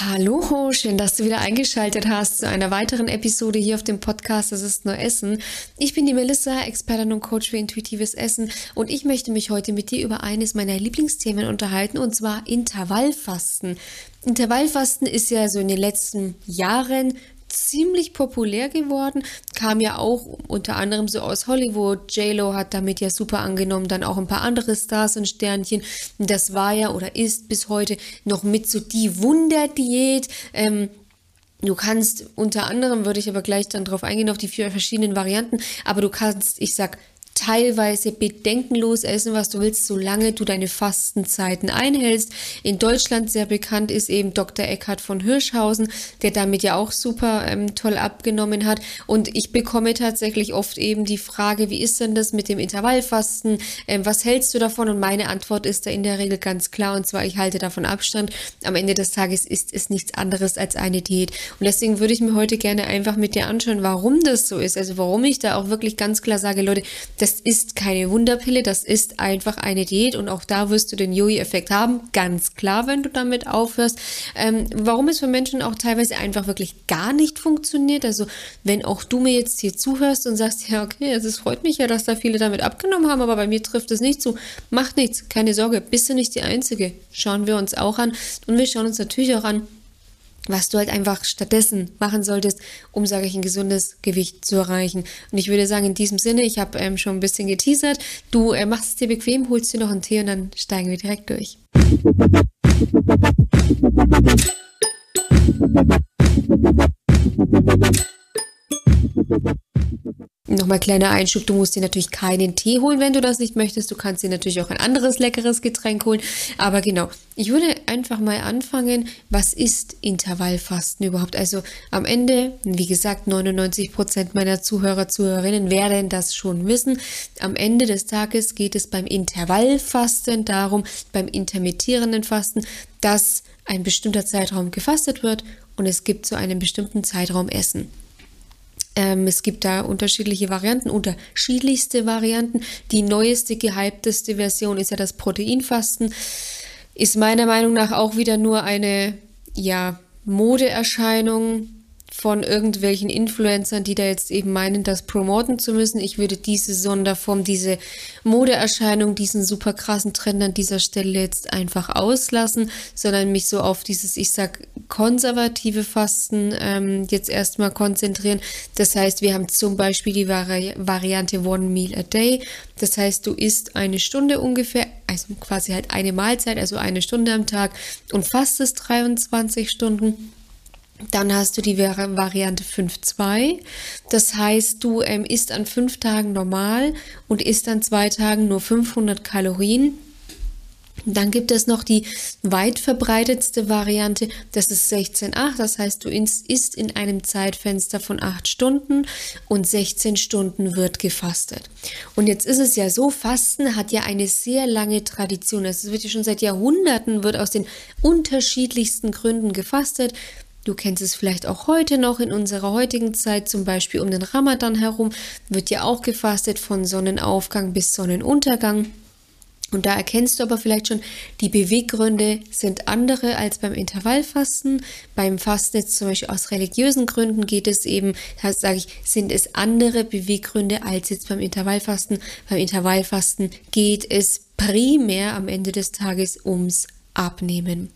Hallo, schön, dass du wieder eingeschaltet hast zu einer weiteren Episode hier auf dem Podcast Das ist nur Essen. Ich bin die Melissa, Expertin und Coach für intuitives Essen und ich möchte mich heute mit dir über eines meiner Lieblingsthemen unterhalten und zwar Intervallfasten. Intervallfasten ist ja so in den letzten Jahren ziemlich populär geworden. Kam ja auch unter anderem so aus Hollywood. J-Lo hat damit ja super angenommen, dann auch ein paar andere Stars und Sternchen. Das war ja oder ist bis heute noch mit so die Wunderdiät. Ähm, Du kannst unter anderem, würde ich aber gleich dann drauf eingehen, auf die vier verschiedenen Varianten, aber du kannst, ich sag, teilweise bedenkenlos essen, was du willst, solange du deine Fastenzeiten einhältst. In Deutschland sehr bekannt ist eben Dr. Eckhard von Hirschhausen, der damit ja auch super ähm, toll abgenommen hat. Und ich bekomme tatsächlich oft eben die Frage, wie ist denn das mit dem Intervallfasten? Ähm, was hältst du davon? Und meine Antwort ist da in der Regel ganz klar, und zwar, ich halte davon Abstand. Am Ende des Tages ist es nichts anderes als eine Diät. Und deswegen würde ich mir heute gerne einfach mit dir anschauen, warum das so ist. Also warum ich da auch wirklich ganz klar sage, Leute, das das ist keine Wunderpille, das ist einfach eine Diät und auch da wirst du den Joey-Effekt haben, ganz klar, wenn du damit aufhörst. Ähm, warum es für Menschen auch teilweise einfach wirklich gar nicht funktioniert, also wenn auch du mir jetzt hier zuhörst und sagst, ja, okay, also es freut mich ja, dass da viele damit abgenommen haben, aber bei mir trifft es nicht zu, macht nichts, keine Sorge, bist du nicht die Einzige, schauen wir uns auch an und wir schauen uns natürlich auch an, was du halt einfach stattdessen machen solltest, um, sage ich, ein gesundes Gewicht zu erreichen. Und ich würde sagen, in diesem Sinne, ich habe ähm, schon ein bisschen geteasert, du äh, machst es dir bequem, holst dir noch einen Tee und dann steigen wir direkt durch. Nochmal kleiner Einschub, du musst dir natürlich keinen Tee holen, wenn du das nicht möchtest. Du kannst dir natürlich auch ein anderes leckeres Getränk holen. Aber genau, ich würde einfach mal anfangen, was ist Intervallfasten überhaupt? Also am Ende, wie gesagt, 99 Prozent meiner Zuhörer, Zuhörerinnen werden das schon wissen. Am Ende des Tages geht es beim Intervallfasten darum, beim intermittierenden Fasten, dass ein bestimmter Zeitraum gefastet wird und es gibt zu einem bestimmten Zeitraum Essen. Ähm, es gibt da unterschiedliche Varianten, unterschiedlichste Varianten. Die neueste, gehypteste Version ist ja das Proteinfasten. Ist meiner Meinung nach auch wieder nur eine, ja, Modeerscheinung von irgendwelchen Influencern, die da jetzt eben meinen, das promoten zu müssen. Ich würde diese Sonderform, diese Modeerscheinung, diesen super krassen Trend an dieser Stelle jetzt einfach auslassen, sondern mich so auf dieses, ich sag, konservative Fasten ähm, jetzt erstmal konzentrieren. Das heißt, wir haben zum Beispiel die Vari Variante One Meal a Day. Das heißt, du isst eine Stunde ungefähr, also quasi halt eine Mahlzeit, also eine Stunde am Tag und fastest 23 Stunden. Dann hast du die Variante 5.2. Das heißt, du ähm, isst an fünf Tagen normal und isst an zwei Tagen nur 500 Kalorien. Dann gibt es noch die weit verbreitetste Variante, das ist 16,8. Das heißt, du isst in einem Zeitfenster von 8 Stunden und 16 Stunden wird gefastet. Und jetzt ist es ja so, Fasten hat ja eine sehr lange Tradition. Es wird ja schon seit Jahrhunderten, wird aus den unterschiedlichsten Gründen gefastet. Du kennst es vielleicht auch heute noch in unserer heutigen Zeit, zum Beispiel um den Ramadan herum, wird ja auch gefastet von Sonnenaufgang bis Sonnenuntergang. Und da erkennst du aber vielleicht schon, die Beweggründe sind andere als beim Intervallfasten. Beim Fasten jetzt zum Beispiel aus religiösen Gründen geht es eben, da sage ich, sind es andere Beweggründe als jetzt beim Intervallfasten. Beim Intervallfasten geht es primär am Ende des Tages ums abnehmen.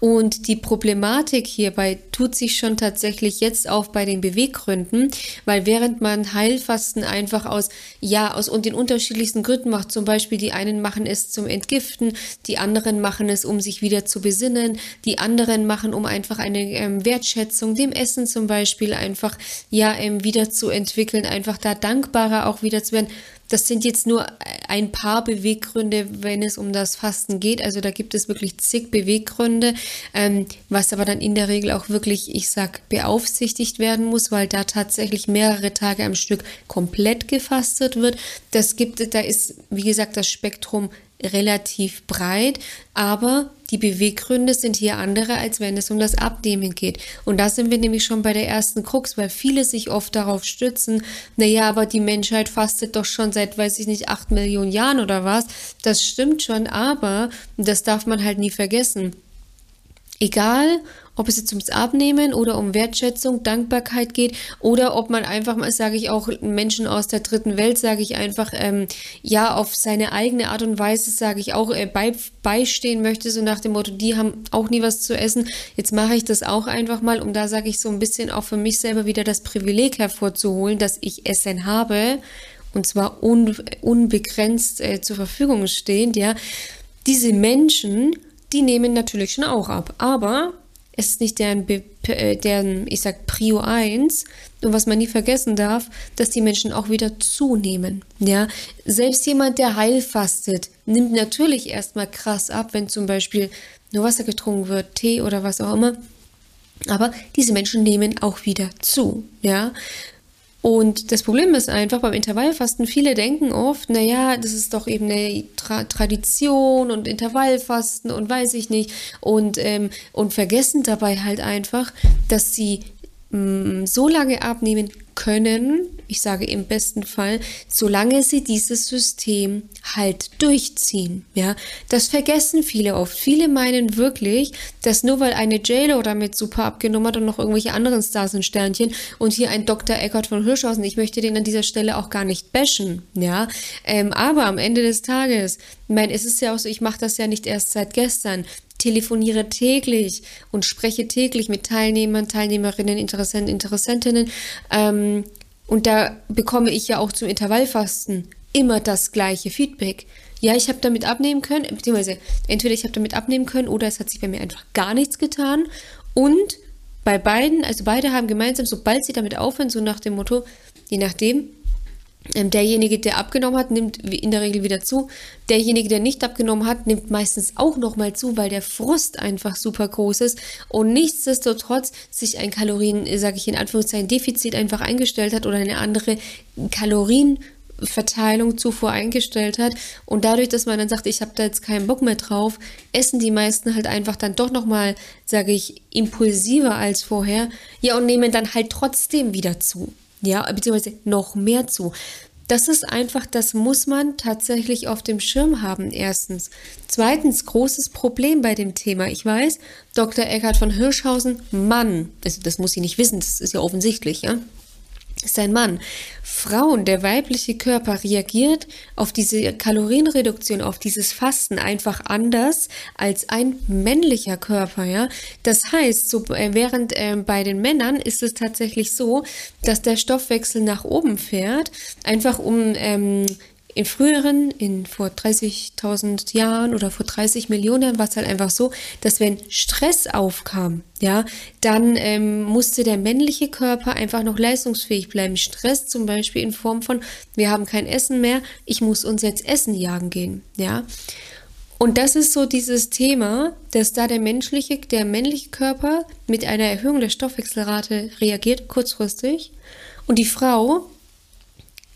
Und die Problematik hierbei tut sich schon tatsächlich jetzt auf bei den Beweggründen, weil während man Heilfasten einfach aus, ja, aus und den unterschiedlichsten Gründen macht, zum Beispiel die einen machen es zum Entgiften, die anderen machen es, um sich wieder zu besinnen, die anderen machen, um einfach eine ähm, Wertschätzung dem Essen zum Beispiel einfach, ja, ähm, wieder zu entwickeln, einfach da dankbarer auch wieder zu werden das sind jetzt nur ein paar Beweggründe, wenn es um das Fasten geht. Also da gibt es wirklich zig Beweggründe, ähm, was aber dann in der Regel auch wirklich, ich sag, beaufsichtigt werden muss, weil da tatsächlich mehrere Tage am Stück komplett gefastet wird. Das gibt, da ist, wie gesagt, das Spektrum relativ breit, aber die Beweggründe sind hier andere, als wenn es um das Abnehmen geht. Und da sind wir nämlich schon bei der ersten Krux, weil viele sich oft darauf stützen, naja, aber die Menschheit fastet doch schon seit, weiß ich nicht, acht Millionen Jahren oder was. Das stimmt schon, aber das darf man halt nie vergessen. Egal, ob es jetzt ums Abnehmen oder um Wertschätzung, Dankbarkeit geht oder ob man einfach mal, sage ich auch Menschen aus der dritten Welt, sage ich einfach, ähm, ja, auf seine eigene Art und Weise, sage ich auch, äh, bei, beistehen möchte, so nach dem Motto, die haben auch nie was zu essen. Jetzt mache ich das auch einfach mal, um da, sage ich, so ein bisschen auch für mich selber wieder das Privileg hervorzuholen, dass ich Essen habe und zwar un, unbegrenzt äh, zur Verfügung stehend, ja. Diese Menschen, die nehmen natürlich schon auch ab, aber es ist nicht deren, äh, deren, ich sag, Prio 1. Und was man nie vergessen darf, dass die Menschen auch wieder zunehmen. Ja, selbst jemand, der heilfastet, nimmt natürlich erstmal krass ab, wenn zum Beispiel nur Wasser getrunken wird, Tee oder was auch immer. Aber diese Menschen nehmen auch wieder zu. Ja, und das Problem ist einfach beim Intervallfasten, viele denken oft, naja, das ist doch eben eine Tra Tradition und Intervallfasten und weiß ich nicht. Und, ähm, und vergessen dabei halt einfach, dass sie so lange abnehmen können, ich sage im besten Fall, solange sie dieses System halt durchziehen. Ja, das vergessen viele oft. Viele meinen wirklich, dass nur weil eine JLo damit super abgenommen hat und noch irgendwelche anderen Stars und Sternchen und hier ein Dr. Eckert von Hirschhausen, ich möchte den an dieser Stelle auch gar nicht bashen, ja, ähm, aber am Ende des Tages, ich meine, es ist ja auch so, ich mache das ja nicht erst seit gestern telefoniere täglich und spreche täglich mit Teilnehmern, Teilnehmerinnen, Interessenten, Interessentinnen. Ähm, und da bekomme ich ja auch zum Intervallfasten immer das gleiche Feedback. Ja, ich habe damit abnehmen können, beziehungsweise entweder ich habe damit abnehmen können oder es hat sich bei mir einfach gar nichts getan. Und bei beiden, also beide haben gemeinsam, sobald sie damit aufhören, so nach dem Motto, je nachdem, derjenige, der abgenommen hat, nimmt in der Regel wieder zu. Derjenige, der nicht abgenommen hat, nimmt meistens auch nochmal zu, weil der Frust einfach super groß ist und nichtsdestotrotz sich ein Kalorien, sage ich in Anführungszeichen, Defizit einfach eingestellt hat oder eine andere Kalorienverteilung zuvor eingestellt hat. Und dadurch, dass man dann sagt, ich habe da jetzt keinen Bock mehr drauf, essen die meisten halt einfach dann doch nochmal, sage ich, impulsiver als vorher, ja und nehmen dann halt trotzdem wieder zu ja, beziehungsweise noch mehr zu. Das ist einfach, das muss man tatsächlich auf dem Schirm haben, erstens. Zweitens, großes Problem bei dem Thema. Ich weiß, Dr. Eckhard von Hirschhausen, Mann, also das muss sie nicht wissen, das ist ja offensichtlich, ja ist ein Mann. Frauen, der weibliche Körper reagiert auf diese Kalorienreduktion, auf dieses Fasten einfach anders als ein männlicher Körper, ja. Das heißt, so, äh, während äh, bei den Männern ist es tatsächlich so, dass der Stoffwechsel nach oben fährt, einfach um ähm, in früheren, in vor 30.000 Jahren oder vor 30 Millionen war es halt einfach so, dass wenn Stress aufkam, ja, dann ähm, musste der männliche Körper einfach noch leistungsfähig bleiben. Stress zum Beispiel in Form von, wir haben kein Essen mehr, ich muss uns jetzt Essen jagen gehen, ja. Und das ist so dieses Thema, dass da der menschliche, der männliche Körper mit einer Erhöhung der Stoffwechselrate reagiert, kurzfristig, und die Frau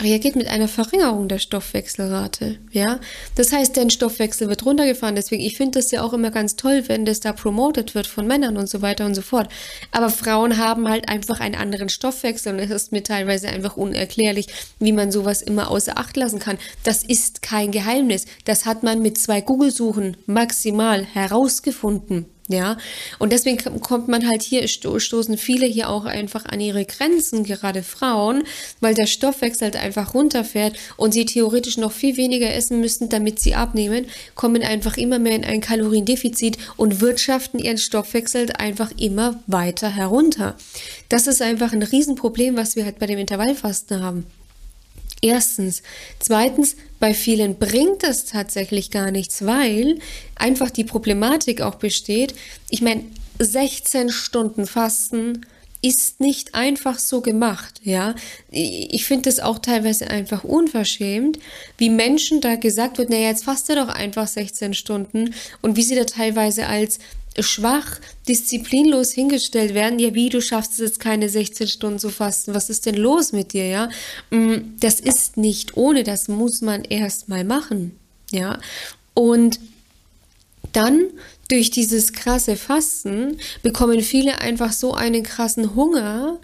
reagiert mit einer Verringerung der Stoffwechselrate. Ja, das heißt, dein Stoffwechsel wird runtergefahren. Deswegen, ich finde das ja auch immer ganz toll, wenn das da promoted wird von Männern und so weiter und so fort. Aber Frauen haben halt einfach einen anderen Stoffwechsel und es ist mir teilweise einfach unerklärlich, wie man sowas immer außer Acht lassen kann. Das ist kein Geheimnis. Das hat man mit zwei Google-Suchen maximal herausgefunden. Ja, und deswegen kommt man halt hier, stoßen viele hier auch einfach an ihre Grenzen, gerade Frauen, weil der Stoffwechsel halt einfach runterfährt und sie theoretisch noch viel weniger essen müssen, damit sie abnehmen, kommen einfach immer mehr in ein Kaloriendefizit und wirtschaften ihren Stoffwechsel einfach immer weiter herunter. Das ist einfach ein Riesenproblem, was wir halt bei dem Intervallfasten haben. Erstens. Zweitens, bei vielen bringt das tatsächlich gar nichts, weil einfach die Problematik auch besteht. Ich meine, 16 Stunden Fasten ist nicht einfach so gemacht, ja. Ich finde es auch teilweise einfach unverschämt, wie Menschen da gesagt wird, naja, jetzt faste doch einfach 16 Stunden und wie sie da teilweise als schwach, disziplinlos hingestellt werden, ja, wie, du schaffst es jetzt keine 16 Stunden zu fasten, was ist denn los mit dir, ja? Mm, das ist nicht ohne, das muss man erst mal machen, ja? Und dann durch dieses krasse Fasten bekommen viele einfach so einen krassen Hunger,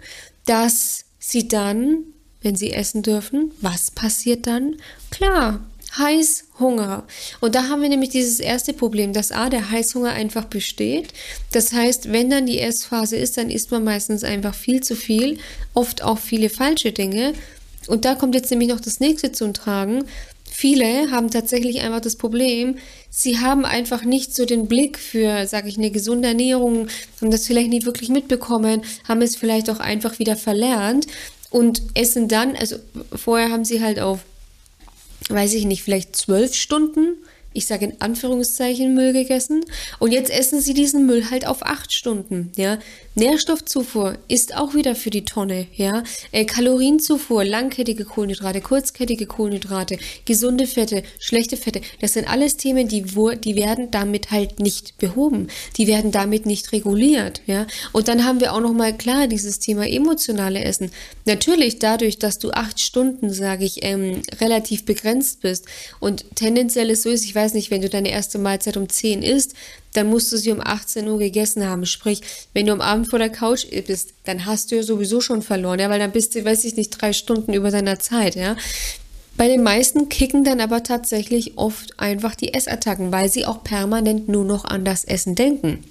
dass sie dann, wenn sie essen dürfen, was passiert dann? Klar, Heißhunger. Und da haben wir nämlich dieses erste Problem, dass A, der Heißhunger einfach besteht. Das heißt, wenn dann die Essphase ist, dann isst man meistens einfach viel zu viel, oft auch viele falsche Dinge. Und da kommt jetzt nämlich noch das nächste zum Tragen. Viele haben tatsächlich einfach das Problem, sie haben einfach nicht so den Blick für, sage ich, eine gesunde Ernährung, haben das vielleicht nicht wirklich mitbekommen, haben es vielleicht auch einfach wieder verlernt und essen dann, also vorher haben sie halt auf weiß ich nicht, vielleicht zwölf Stunden ich sage in Anführungszeichen Müll gegessen und jetzt essen sie diesen Müll halt auf acht Stunden, ja. Nährstoffzufuhr ist auch wieder für die Tonne, ja. Äh, Kalorienzufuhr, langkettige Kohlenhydrate, kurzkettige Kohlenhydrate, gesunde Fette, schlechte Fette, das sind alles Themen, die, die werden damit halt nicht behoben, die werden damit nicht reguliert, ja. Und dann haben wir auch noch mal klar dieses Thema emotionale Essen. Natürlich dadurch, dass du acht Stunden, sage ich, ähm, relativ begrenzt bist und tendenziell ist so ist, ich weiß weiß nicht, wenn du deine erste Mahlzeit um 10 isst, dann musst du sie um 18 Uhr gegessen haben. Sprich, wenn du am Abend vor der Couch bist, dann hast du ja sowieso schon verloren, ja, weil dann bist du, weiß ich nicht, drei Stunden über deiner Zeit, ja. Bei den meisten kicken dann aber tatsächlich oft einfach die Essattacken, weil sie auch permanent nur noch an das Essen denken.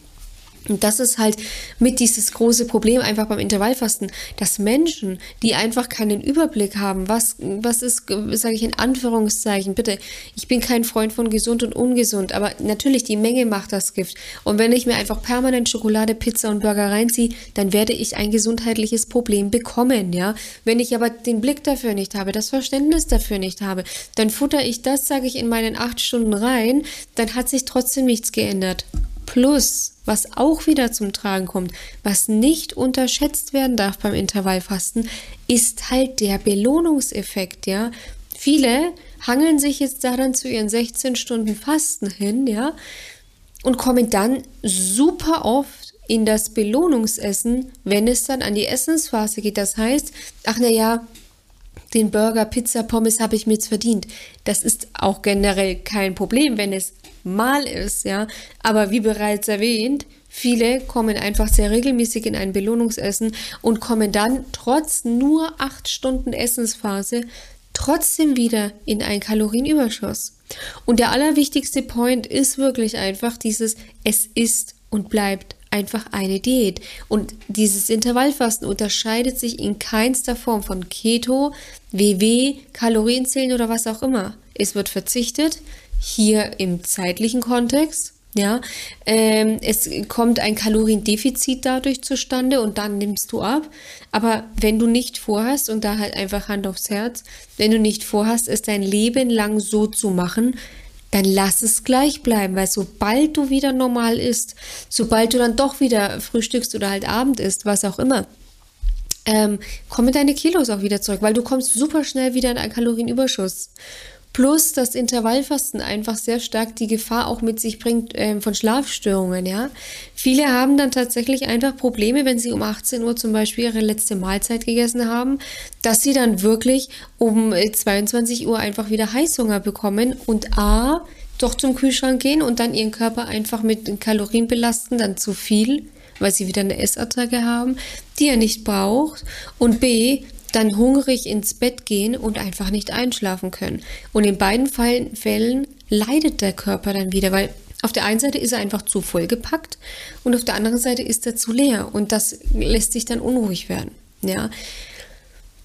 Und das ist halt mit dieses große Problem einfach beim Intervallfasten, dass Menschen, die einfach keinen Überblick haben, was, was ist, sage ich in Anführungszeichen, bitte, ich bin kein Freund von gesund und ungesund, aber natürlich die Menge macht das Gift. Und wenn ich mir einfach permanent Schokolade, Pizza und Burger reinziehe, dann werde ich ein gesundheitliches Problem bekommen, ja. Wenn ich aber den Blick dafür nicht habe, das Verständnis dafür nicht habe, dann futter ich das, sage ich, in meinen acht Stunden rein, dann hat sich trotzdem nichts geändert. Plus, was auch wieder zum Tragen kommt, was nicht unterschätzt werden darf beim Intervallfasten, ist halt der Belohnungseffekt, ja. Viele hangeln sich jetzt daran zu ihren 16 Stunden Fasten hin, ja, und kommen dann super oft in das Belohnungsessen, wenn es dann an die Essensphase geht. Das heißt, ach na ja, den Burger, Pizza, Pommes habe ich mir jetzt verdient. Das ist auch generell kein Problem, wenn es mal ist, ja. Aber wie bereits erwähnt, viele kommen einfach sehr regelmäßig in ein Belohnungsessen und kommen dann trotz nur acht Stunden Essensphase trotzdem wieder in einen Kalorienüberschuss. Und der allerwichtigste Point ist wirklich einfach dieses, es ist und bleibt einfach eine Diät. Und dieses Intervallfasten unterscheidet sich in keinster Form von Keto, WW, Kalorienzählen oder was auch immer. Es wird verzichtet, hier im zeitlichen Kontext. Ja, ähm, es kommt ein Kaloriendefizit dadurch zustande und dann nimmst du ab. Aber wenn du nicht vorhast, und da halt einfach Hand aufs Herz, wenn du nicht vorhast, es dein Leben lang so zu machen, dann lass es gleich bleiben, weil sobald du wieder normal isst, sobald du dann doch wieder frühstückst oder halt Abend isst, was auch immer, ähm, kommen deine Kilos auch wieder zurück, weil du kommst super schnell wieder in einen Kalorienüberschuss. Plus das Intervallfasten einfach sehr stark die Gefahr auch mit sich bringt äh, von Schlafstörungen, ja. Viele haben dann tatsächlich einfach Probleme, wenn sie um 18 Uhr zum Beispiel ihre letzte Mahlzeit gegessen haben, dass sie dann wirklich um 22 äh, Uhr einfach wieder Heißhunger bekommen und A, doch zum Kühlschrank gehen und dann ihren Körper einfach mit Kalorien belasten, dann zu viel, weil sie wieder eine Essattacke haben, die er nicht braucht und B, dann hungrig ins Bett gehen und einfach nicht einschlafen können. Und in beiden Fällen leidet der Körper dann wieder, weil auf der einen Seite ist er einfach zu vollgepackt und auf der anderen Seite ist er zu leer und das lässt sich dann unruhig werden. Ja.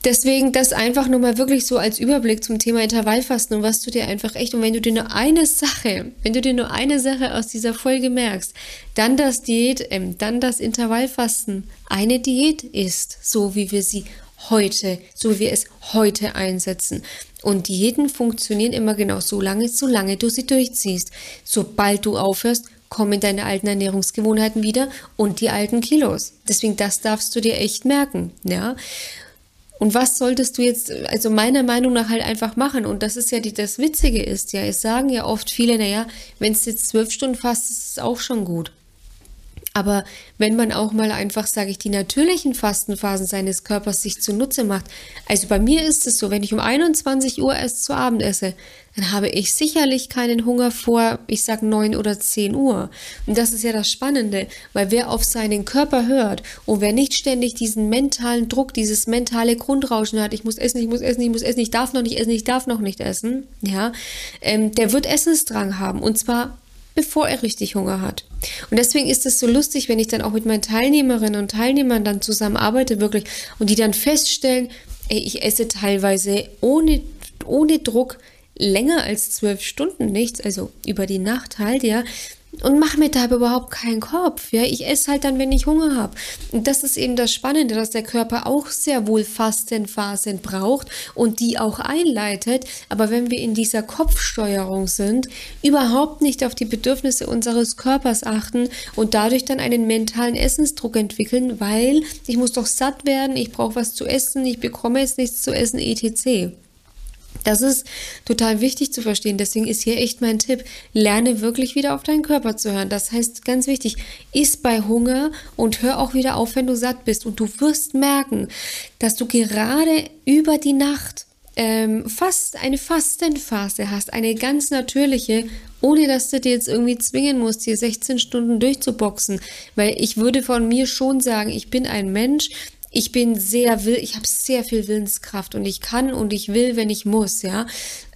Deswegen das einfach nur mal wirklich so als Überblick zum Thema Intervallfasten und was du dir einfach echt und wenn du dir nur eine Sache, wenn du dir nur eine Sache aus dieser Folge merkst, dann das Diät, ähm, dann das Intervallfasten eine Diät ist, so wie wir sie heute, so wie wir es heute einsetzen. Und Diäten funktionieren immer genau so lange, solange du sie durchziehst. Sobald du aufhörst, kommen deine alten Ernährungsgewohnheiten wieder und die alten Kilos. Deswegen, das darfst du dir echt merken, ja. Und was solltest du jetzt, also meiner Meinung nach halt einfach machen? Und das ist ja die, das Witzige ist ja, es sagen ja oft viele, naja, wenn es jetzt zwölf Stunden fasst, ist es auch schon gut. Aber wenn man auch mal einfach, sage ich, die natürlichen Fastenphasen seines Körpers sich zunutze macht, also bei mir ist es so, wenn ich um 21 Uhr erst zu Abend esse, dann habe ich sicherlich keinen Hunger vor, ich sag 9 oder 10 Uhr. Und das ist ja das Spannende, weil wer auf seinen Körper hört und wer nicht ständig diesen mentalen Druck, dieses mentale Grundrauschen hat, ich muss essen, ich muss essen, ich muss essen, ich darf noch nicht essen, ich darf noch nicht essen, ja, ähm, der wird Essensdrang haben und zwar bevor er richtig Hunger hat. Und deswegen ist es so lustig, wenn ich dann auch mit meinen Teilnehmerinnen und Teilnehmern dann zusammen arbeite, wirklich, und die dann feststellen, ey, ich esse teilweise ohne, ohne Druck länger als zwölf Stunden nichts, also über die Nacht halt, ja, und mache mir da überhaupt keinen Kopf. Ja, ich esse halt dann, wenn ich Hunger habe. Und das ist eben das Spannende, dass der Körper auch sehr wohl Fastenphasen braucht und die auch einleitet. Aber wenn wir in dieser Kopfsteuerung sind, überhaupt nicht auf die Bedürfnisse unseres Körpers achten und dadurch dann einen mentalen Essensdruck entwickeln, weil ich muss doch satt werden, ich brauche was zu essen, ich bekomme jetzt nichts zu essen, etc. Das ist total wichtig zu verstehen. Deswegen ist hier echt mein Tipp. Lerne wirklich wieder auf deinen Körper zu hören. Das heißt ganz wichtig, iss bei Hunger und hör auch wieder auf, wenn du satt bist. Und du wirst merken, dass du gerade über die Nacht ähm, fast eine Fastenphase hast, eine ganz natürliche, ohne dass du dir jetzt irgendwie zwingen musst, hier 16 Stunden durchzuboxen. Weil ich würde von mir schon sagen, ich bin ein Mensch, ich bin sehr will, ich habe sehr viel Willenskraft und ich kann und ich will, wenn ich muss, ja.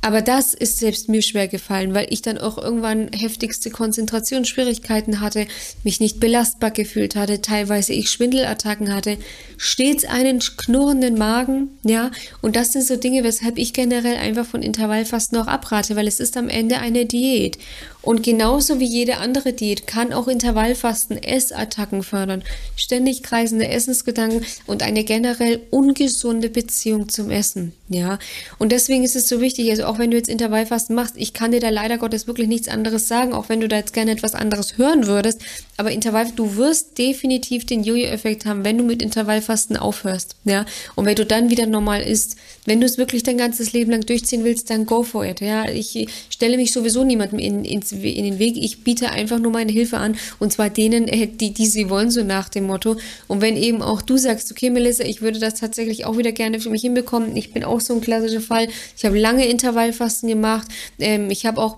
Aber das ist selbst mir schwer gefallen, weil ich dann auch irgendwann heftigste Konzentrationsschwierigkeiten hatte, mich nicht belastbar gefühlt hatte, teilweise ich Schwindelattacken hatte, stets einen knurrenden Magen, ja. Und das sind so Dinge, weshalb ich generell einfach von Intervallfasten auch abrate, weil es ist am Ende eine Diät. Und genauso wie jede andere Diät kann auch Intervallfasten Essattacken fördern, ständig kreisende Essensgedanken und eine generell ungesunde Beziehung zum Essen, ja. Und deswegen ist es so wichtig, also auch wenn du jetzt Intervallfasten machst, ich kann dir da leider Gottes wirklich nichts anderes sagen, auch wenn du da jetzt gerne etwas anderes hören würdest. Aber Intervall, du wirst definitiv den Jojo-Effekt haben, wenn du mit Intervallfasten aufhörst, ja. Und wenn du dann wieder normal isst, wenn du es wirklich dein ganzes Leben lang durchziehen willst, dann go for it, ja. Ich stelle mich sowieso niemandem in, in, in den Weg. Ich biete einfach nur meine Hilfe an und zwar denen, äh, die, die sie wollen, so nach dem Motto. Und wenn eben auch du sagst, okay, Melissa, ich würde das tatsächlich auch wieder gerne für mich hinbekommen. Ich bin auch so ein klassischer Fall. Ich habe lange Intervall Intervallfasten gemacht. Ähm, ich habe auch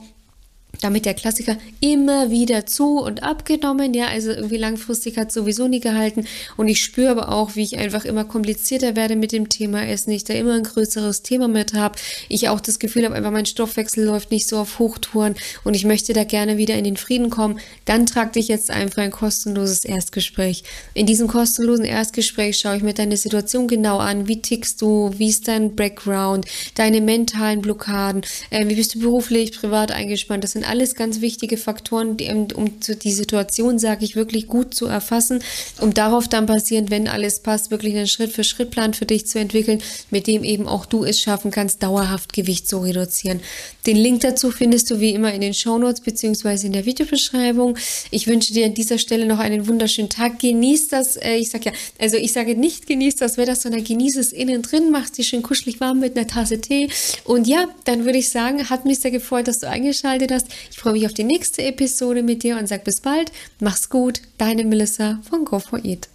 damit der Klassiker immer wieder zu und abgenommen. Ja, also irgendwie langfristig hat sowieso nie gehalten. Und ich spüre aber auch, wie ich einfach immer komplizierter werde mit dem Thema Essen. Ich da immer ein größeres Thema mit habe. Ich auch das Gefühl habe, einfach mein Stoffwechsel läuft nicht so auf Hochtouren und ich möchte da gerne wieder in den Frieden kommen. Dann trag dich jetzt einfach ein kostenloses Erstgespräch. In diesem kostenlosen Erstgespräch schaue ich mir deine Situation genau an. Wie tickst du? Wie ist dein Background? Deine mentalen Blockaden? Äh, wie bist du beruflich, privat eingespannt? Das sind alles ganz wichtige Faktoren, die, um die Situation, sage ich, wirklich gut zu erfassen, um darauf dann basierend, wenn alles passt, wirklich einen Schritt-für-Schritt-Plan für dich zu entwickeln, mit dem eben auch du es schaffen kannst, dauerhaft Gewicht zu reduzieren. Den Link dazu findest du wie immer in den Shownotes beziehungsweise in der Videobeschreibung. Ich wünsche dir an dieser Stelle noch einen wunderschönen Tag. Genieß das, äh, ich sage ja, also ich sage nicht genieß das Wetter, sondern genieß es innen drin, mach dir schön kuschelig warm mit einer Tasse Tee. Und ja, dann würde ich sagen, hat mich sehr gefreut, dass du eingeschaltet hast. Ich freue mich auf die nächste Episode mit dir und sag bis bald. Mach's gut. Deine Melissa von Go for Eat.